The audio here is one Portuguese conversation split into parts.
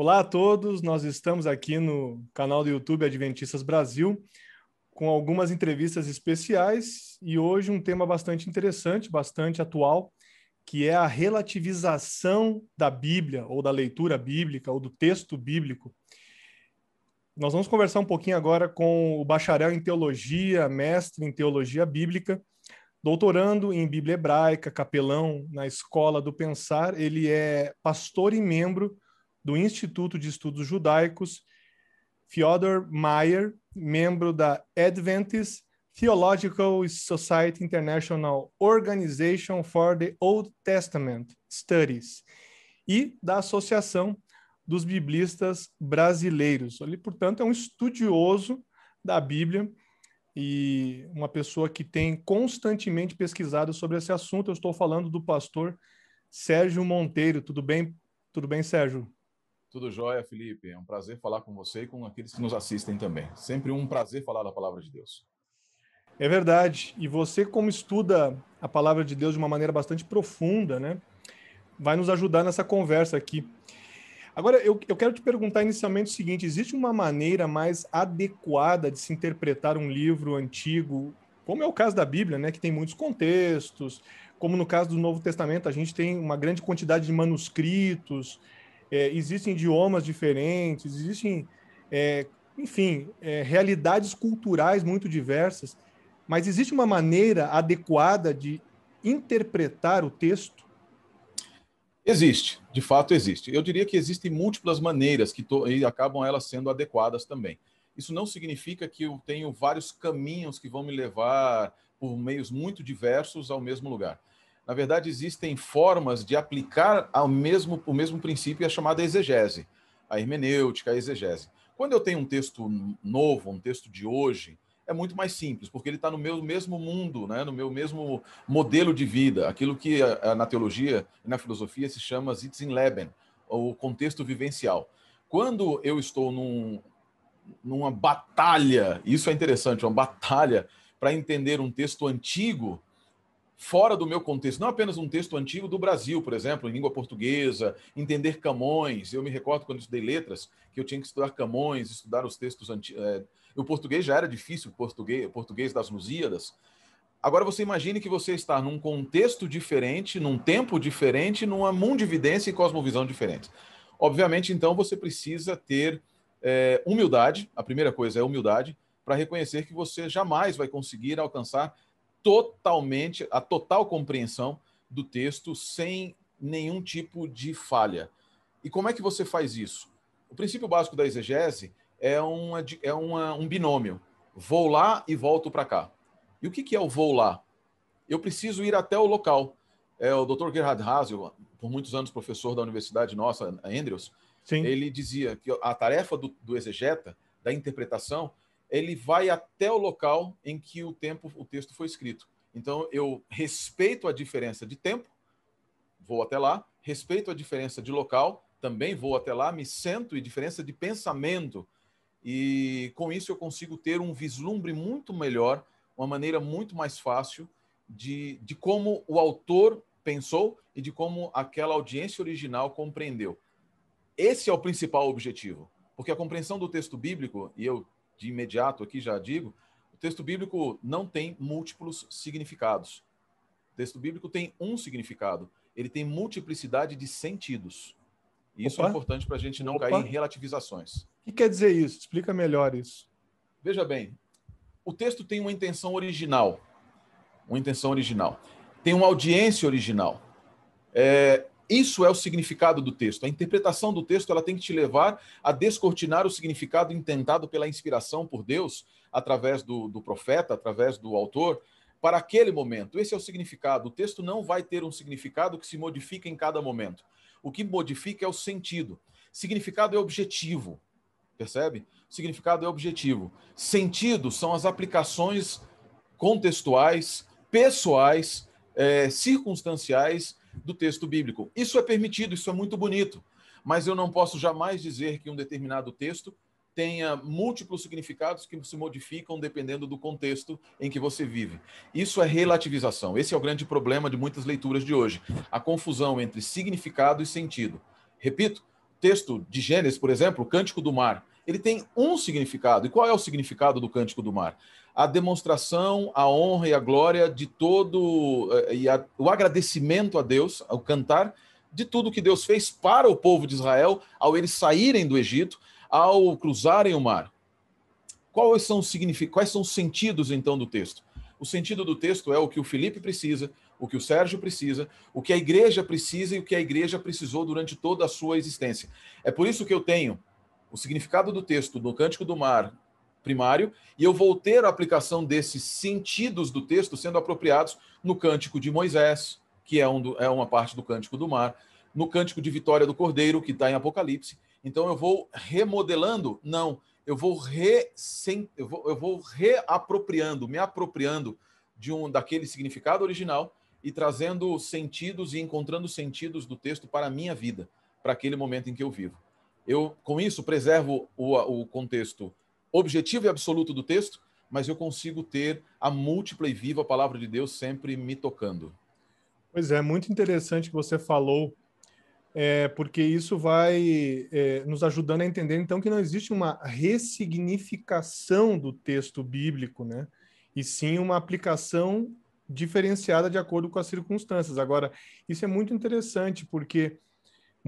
Olá a todos, nós estamos aqui no canal do YouTube Adventistas Brasil com algumas entrevistas especiais e hoje um tema bastante interessante, bastante atual, que é a relativização da Bíblia ou da leitura bíblica ou do texto bíblico. Nós vamos conversar um pouquinho agora com o bacharel em teologia, mestre em teologia bíblica, doutorando em Bíblia hebraica, capelão na Escola do Pensar. Ele é pastor e membro do Instituto de Estudos Judaicos, Fyodor Mayer, membro da Adventist Theological Society International Organization for the Old Testament Studies e da Associação dos Biblistas Brasileiros. Ele, portanto, é um estudioso da Bíblia e uma pessoa que tem constantemente pesquisado sobre esse assunto. Eu estou falando do pastor Sérgio Monteiro. Tudo bem? Tudo bem, Sérgio? Tudo jóia, Felipe. É um prazer falar com você e com aqueles que nos assistem também. Sempre um prazer falar da palavra de Deus. É verdade. E você, como estuda a palavra de Deus de uma maneira bastante profunda, né? Vai nos ajudar nessa conversa aqui. Agora, eu, eu quero te perguntar inicialmente o seguinte: existe uma maneira mais adequada de se interpretar um livro antigo, como é o caso da Bíblia, né? Que tem muitos contextos, como no caso do Novo Testamento, a gente tem uma grande quantidade de manuscritos é, existem idiomas diferentes, existem, é, enfim, é, realidades culturais muito diversas, mas existe uma maneira adequada de interpretar o texto? Existe, de fato existe. Eu diria que existem múltiplas maneiras que e acabam elas sendo adequadas também. Isso não significa que eu tenho vários caminhos que vão me levar por meios muito diversos ao mesmo lugar. Na verdade, existem formas de aplicar ao mesmo, o mesmo princípio, a chamada exegese, a hermenêutica, a exegese. Quando eu tenho um texto novo, um texto de hoje, é muito mais simples, porque ele está no meu mesmo mundo, né? no meu mesmo modelo de vida, aquilo que na teologia e na filosofia se chama Sitzenleben, ou contexto vivencial. Quando eu estou num, numa batalha, isso é interessante, uma batalha para entender um texto antigo, fora do meu contexto, não apenas um texto antigo do Brasil, por exemplo, em língua portuguesa, entender Camões. Eu me recordo quando estudei letras que eu tinha que estudar Camões, estudar os textos antigos. É, o português já era difícil, o português, português das Lusíadas. Agora você imagine que você está num contexto diferente, num tempo diferente, numa mundividência e cosmovisão diferente. Obviamente, então, você precisa ter é, humildade. A primeira coisa é humildade para reconhecer que você jamais vai conseguir alcançar totalmente, a total compreensão do texto sem nenhum tipo de falha. E como é que você faz isso? O princípio básico da exegese é, uma, é uma, um binômio. Vou lá e volto para cá. E o que, que é o vou lá? Eu preciso ir até o local. É, o Dr. Gerhard Hasel, por muitos anos professor da universidade nossa, a Andrews, Sim. ele dizia que a tarefa do, do exegeta, da interpretação, ele vai até o local em que o tempo, o texto foi escrito. Então eu respeito a diferença de tempo, vou até lá, respeito a diferença de local, também vou até lá, me sento e diferença de pensamento. E com isso eu consigo ter um vislumbre muito melhor, uma maneira muito mais fácil de, de como o autor pensou e de como aquela audiência original compreendeu. Esse é o principal objetivo, porque a compreensão do texto bíblico, e eu de imediato aqui já digo, o texto bíblico não tem múltiplos significados. O texto bíblico tem um significado. Ele tem multiplicidade de sentidos. E isso é Opa. é importante para a gente não Opa. cair em relativizações. O que quer dizer isso? Explica melhor isso. Veja bem, o texto tem uma intenção original. Uma intenção original. Tem uma audiência original. É, isso é o significado do texto. A interpretação do texto ela tem que te levar a descortinar o significado intentado pela inspiração por Deus, através do, do profeta, através do autor, para aquele momento. Esse é o significado. O texto não vai ter um significado que se modifica em cada momento. O que modifica é o sentido. Significado é objetivo, percebe? Significado é objetivo. Sentido são as aplicações contextuais, pessoais, é, circunstanciais do texto bíblico. Isso é permitido, isso é muito bonito, mas eu não posso jamais dizer que um determinado texto tenha múltiplos significados que se modificam dependendo do contexto em que você vive. Isso é relativização. Esse é o grande problema de muitas leituras de hoje. A confusão entre significado e sentido. Repito, texto de Gênesis, por exemplo, Cântico do Mar, ele tem um significado. E qual é o significado do Cântico do Mar? A demonstração, a honra e a glória de todo eh, e a, o agradecimento a Deus, ao cantar de tudo que Deus fez para o povo de Israel ao eles saírem do Egito, ao cruzarem o mar. Quais são os significados, quais são os sentidos então do texto? O sentido do texto é o que o Felipe precisa, o que o Sérgio precisa, o que a igreja precisa e o que a igreja precisou durante toda a sua existência. É por isso que eu tenho o significado do texto do Cântico do Mar primário e eu vou ter a aplicação desses sentidos do texto sendo apropriados no Cântico de Moisés, que é, um do, é uma parte do Cântico do Mar, no Cântico de Vitória do Cordeiro, que está em Apocalipse. Então eu vou remodelando? Não, eu vou, re, sem, eu vou, eu vou reapropriando, me apropriando de um daquele significado original e trazendo sentidos e encontrando sentidos do texto para a minha vida, para aquele momento em que eu vivo. Eu, com isso, preservo o, o contexto objetivo e absoluto do texto, mas eu consigo ter a múltipla e viva palavra de Deus sempre me tocando. Pois é, muito interessante que você falou, é, porque isso vai é, nos ajudando a entender, então, que não existe uma ressignificação do texto bíblico, né? E sim uma aplicação diferenciada de acordo com as circunstâncias. Agora, isso é muito interessante porque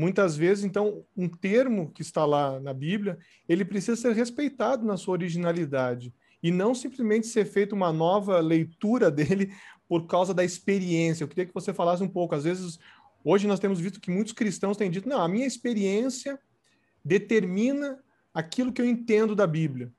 muitas vezes, então, um termo que está lá na Bíblia, ele precisa ser respeitado na sua originalidade e não simplesmente ser feita uma nova leitura dele por causa da experiência. Eu queria que você falasse um pouco. Às vezes, hoje nós temos visto que muitos cristãos têm dito: não, a minha experiência determina aquilo que eu entendo da Bíblia.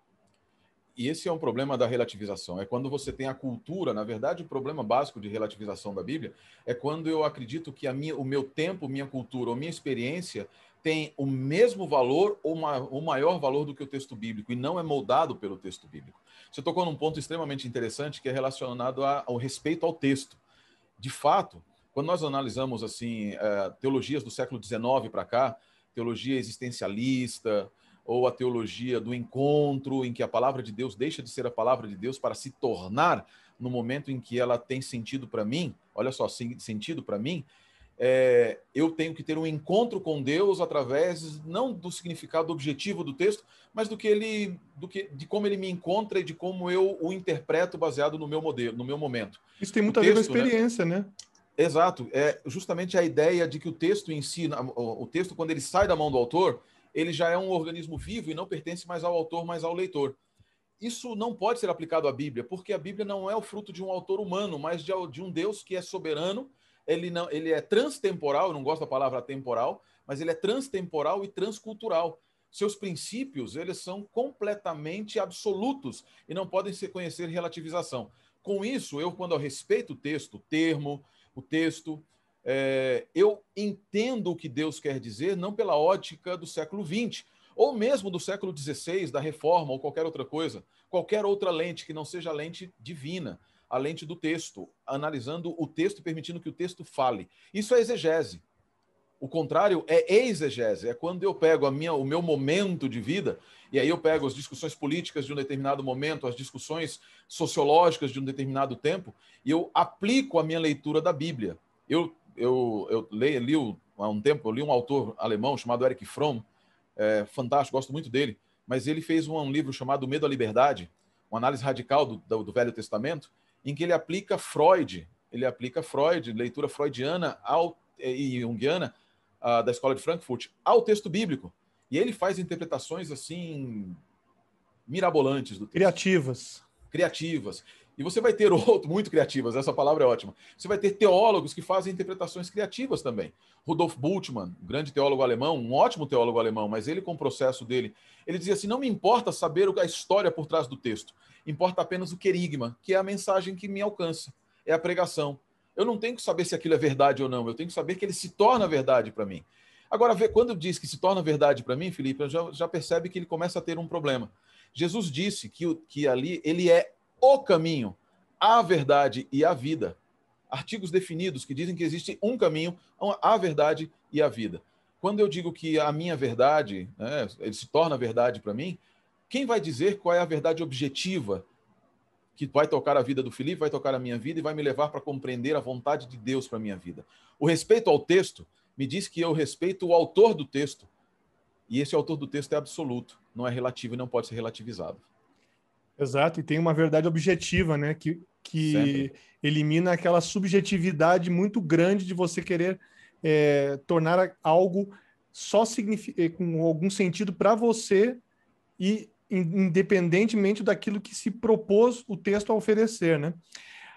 E esse é um problema da relativização. É quando você tem a cultura, na verdade, o problema básico de relativização da Bíblia é quando eu acredito que a minha, o meu tempo, minha cultura ou minha experiência tem o mesmo valor ou o maior valor do que o texto bíblico e não é moldado pelo texto bíblico. Você tocou num ponto extremamente interessante que é relacionado ao respeito ao texto. De fato, quando nós analisamos assim é, teologias do século XIX para cá, teologia existencialista, ou a teologia do encontro, em que a palavra de Deus deixa de ser a palavra de Deus para se tornar no momento em que ela tem sentido para mim, olha só, sentido para mim, é, eu tenho que ter um encontro com Deus através não do significado objetivo do texto, mas do que ele, do que, de como ele me encontra e de como eu o interpreto baseado no meu modelo, no meu momento. Isso tem muito a ver com a né? experiência, né? né? Exato, é justamente a ideia de que o texto em si, o texto quando ele sai da mão do autor, ele já é um organismo vivo e não pertence mais ao autor, mas ao leitor. Isso não pode ser aplicado à Bíblia, porque a Bíblia não é o fruto de um autor humano, mas de, um Deus que é soberano. Ele, não, ele é transtemporal, eu não gosto da palavra temporal, mas ele é transtemporal e transcultural. Seus princípios, eles são completamente absolutos e não podem se conhecer relativização. Com isso, eu, quando eu respeito o texto, o termo, o texto, é, eu entendo o que Deus quer dizer não pela ótica do século XX, ou mesmo do século XVI, da reforma, ou qualquer outra coisa, qualquer outra lente que não seja a lente divina, a lente do texto, analisando o texto e permitindo que o texto fale. Isso é exegese. O contrário é exegese, é quando eu pego a minha, o meu momento de vida, e aí eu pego as discussões políticas de um determinado momento, as discussões sociológicas de um determinado tempo, e eu aplico a minha leitura da Bíblia. Eu eu, eu li, li há um tempo, eu li um autor alemão chamado Eric Fromm, é, fantástico, gosto muito dele, mas ele fez um, um, livro chamado Medo à Liberdade, uma análise radical do, do, do, Velho Testamento, em que ele aplica Freud, ele aplica Freud, leitura freudiana ao, e junguiana uh, da Escola de Frankfurt, ao texto bíblico. E ele faz interpretações assim mirabolantes do texto. Criativas. Criativas. E você vai ter outro, muito criativas, essa palavra é ótima. Você vai ter teólogos que fazem interpretações criativas também. Rudolf Bultmann, grande teólogo alemão, um ótimo teólogo alemão, mas ele com o processo dele, ele dizia assim: não me importa saber a história por trás do texto, importa apenas o querigma, que é a mensagem que me alcança, é a pregação. Eu não tenho que saber se aquilo é verdade ou não, eu tenho que saber que ele se torna verdade para mim. Agora, quando diz que se torna verdade para mim, Felipe, já, já percebe que ele começa a ter um problema. Jesus disse que, que ali ele é o caminho, a verdade e a vida. Artigos definidos que dizem que existe um caminho, a verdade e a vida. Quando eu digo que a minha verdade, né, ele se torna verdade para mim, quem vai dizer qual é a verdade objetiva que vai tocar a vida do Felipe, vai tocar a minha vida e vai me levar para compreender a vontade de Deus para minha vida? O respeito ao texto me diz que eu respeito o autor do texto, E esse autor do texto é absoluto, não é relativo e não pode ser relativizado. Exato, e tem uma verdade objetiva, né? Que, que elimina aquela subjetividade muito grande de você querer é, tornar algo só é, com algum sentido para você e independentemente daquilo que se propôs o texto a oferecer, né?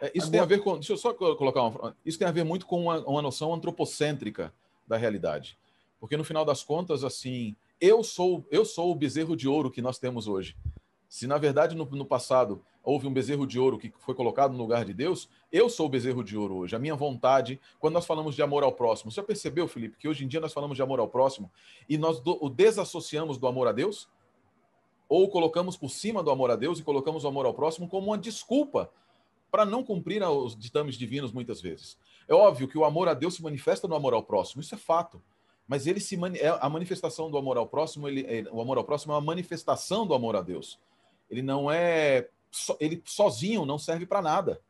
É, isso Agora... tem a ver com. Deixa eu só colocar uma. Isso tem a ver muito com uma, uma noção antropocêntrica da realidade. Porque no final das contas, assim, eu sou eu sou o bezerro de ouro que nós temos hoje. Se na verdade no, no, passado houve um bezerro de ouro que foi colocado no lugar de Deus, eu sou o bezerro de ouro hoje. A minha vontade, quando nós falamos de amor ao próximo, você já percebeu, Felipe, que hoje em dia nós falamos de amor ao próximo e nós do, o desassociamos do amor a Deus? Ou colocamos por cima do amor a Deus e colocamos o amor ao próximo como uma desculpa para não cumprir os ditames divinos muitas vezes. É óbvio que o amor a Deus se manifesta no amor ao próximo, isso é fato. Mas ele se é a manifestação do amor ao próximo, ele, é, o amor ao próximo é uma manifestação do amor a Deus. Ele não é ele sozinho não serve para nada.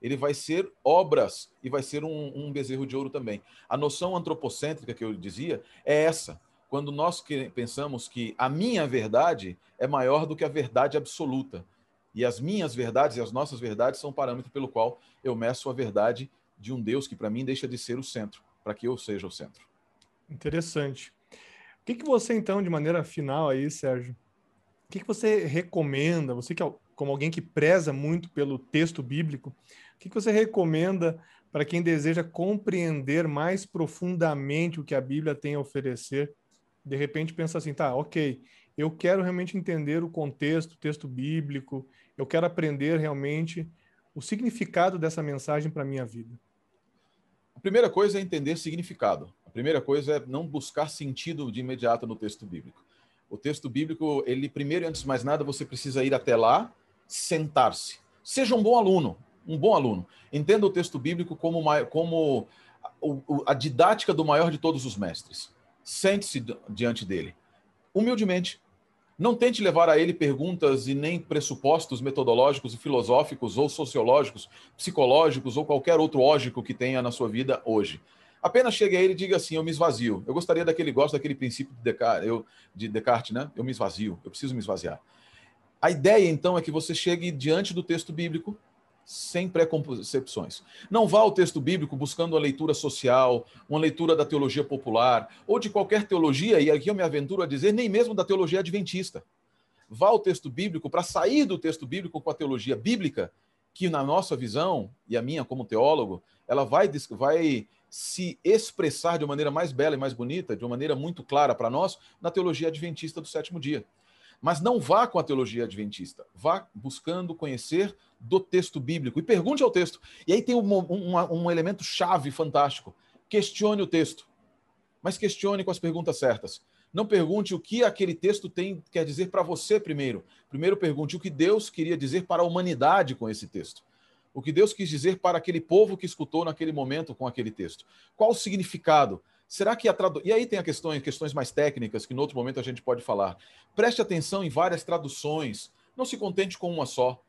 Ele vai ser obras e vai ser um, um bezerro de ouro também. A noção antropocêntrica que eu dizia é essa. Quando nós que, pensamos que a minha verdade é maior do que a verdade absoluta. E as minhas verdades e as nossas verdades são o parâmetro pelo qual eu meço a verdade de um Deus que para mim deixa de ser o centro, para que eu seja o centro. Interessante. O que, que você, então, de maneira final aí, Sérgio, que, que você recomenda, você que é como alguém que preza muito pelo texto bíblico, o que, que você recomenda para quem deseja compreender mais profundamente o que a Bíblia tem a oferecer? De repente pensa assim, tá, ok, eu quero realmente entender o contexto, o texto bíblico, eu quero aprender realmente o significado dessa mensagem para a minha vida. A primeira coisa é entender significado. A primeira coisa é não buscar sentido de imediato no texto bíblico. O texto bíblico, ele primeiro e antes de mais nada, você precisa ir até lá, sentar-se. Seja um bom aluno, um bom aluno. Entenda o texto bíblico como, como a didática do maior de todos os mestres. Sente-se diante dele, humildemente. Não tente levar a ele perguntas e nem pressupostos metodológicos e filosóficos ou sociológicos, psicológicos ou qualquer outro ógico que tenha na sua vida hoje. Apenas chegue a ele e diga assim: eu me esvazio. Eu gostaria daquele gosto daquele princípio de Descartes, eu, de Descartes, né? Eu me esvazio, eu preciso me esvaziar. A ideia então é que você chegue diante do texto bíblico sem preconcepções. Não vá ao texto bíblico buscando uma leitura social, uma leitura da teologia popular ou de qualquer teologia, e aqui eu me aventuro a dizer, nem mesmo da teologia adventista. Vá ao texto bíblico para sair do texto bíblico com a teologia bíblica, que na nossa visão, e a minha como teólogo, ela vai, vai se expressar de uma maneira mais bela e mais bonita, de uma maneira muito clara para nós, na teologia adventista do sétimo dia. Mas não vá com a teologia adventista, vá buscando conhecer do texto bíblico e pergunte ao texto. E aí tem um, um, um elemento chave fantástico: questione o texto, mas questione com as perguntas certas. Não pergunte o que aquele texto tem quer dizer para você primeiro. Primeiro pergunte o que Deus queria dizer para a humanidade com esse texto. O que Deus quis dizer para aquele povo que escutou naquele momento com aquele texto. Qual o significado? Será que a tradução. E aí tem a questão, questões mais técnicas que no outro momento a gente pode falar. Preste atenção em várias traduções. Não se contente com uma só.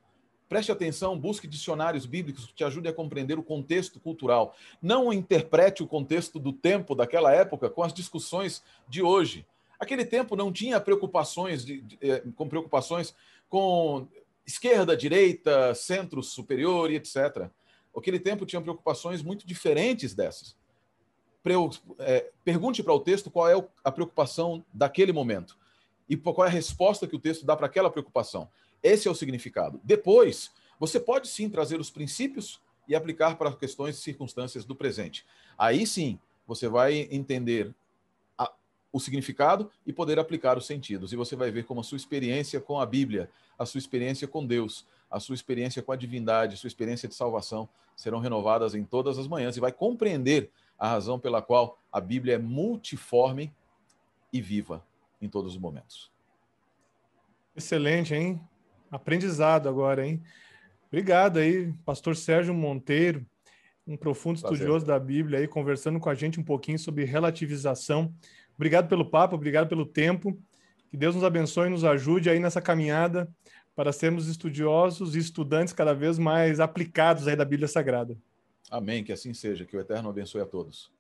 Preste atenção, busque dicionários bíblicos que te ajudem a compreender o contexto cultural. Não interprete o contexto do tempo daquela época com as discussões de hoje. Aquele tempo não tinha preocupações de, de, eh, com preocupações com esquerda, direita, centro superior e etc. Aquele tempo tinha preocupações muito diferentes dessas é, pergunte para o texto qual é a preocupação daquele momento e qual é a resposta que o texto dá para aquela preocupação. Esse é o significado. Depois, você pode sim trazer os princípios e aplicar para questões e circunstâncias do presente. Aí sim, você vai entender o significado e poder aplicar os sentidos. E você vai ver como a sua experiência com a Bíblia, a sua experiência com Deus, a sua experiência com a divindade, a sua experiência de salvação serão renovadas em todas as manhãs e vai compreender a razão pela qual a Bíblia é multiforme e viva em todos os momentos. Excelente, hein? Aprendizado agora, hein? Obrigado aí, pastor Sérgio Monteiro, um profundo Prazer. estudioso da Bíblia aí, conversando com a gente um pouquinho sobre relativização. Obrigado pelo papo, obrigado pelo tempo. Que Deus nos abençoe e nos ajude aí nessa caminhada para sermos estudiosos e estudantes cada vez mais aplicados aí da Bíblia Sagrada. Amém, que assim seja, que o Eterno abençoe a todos.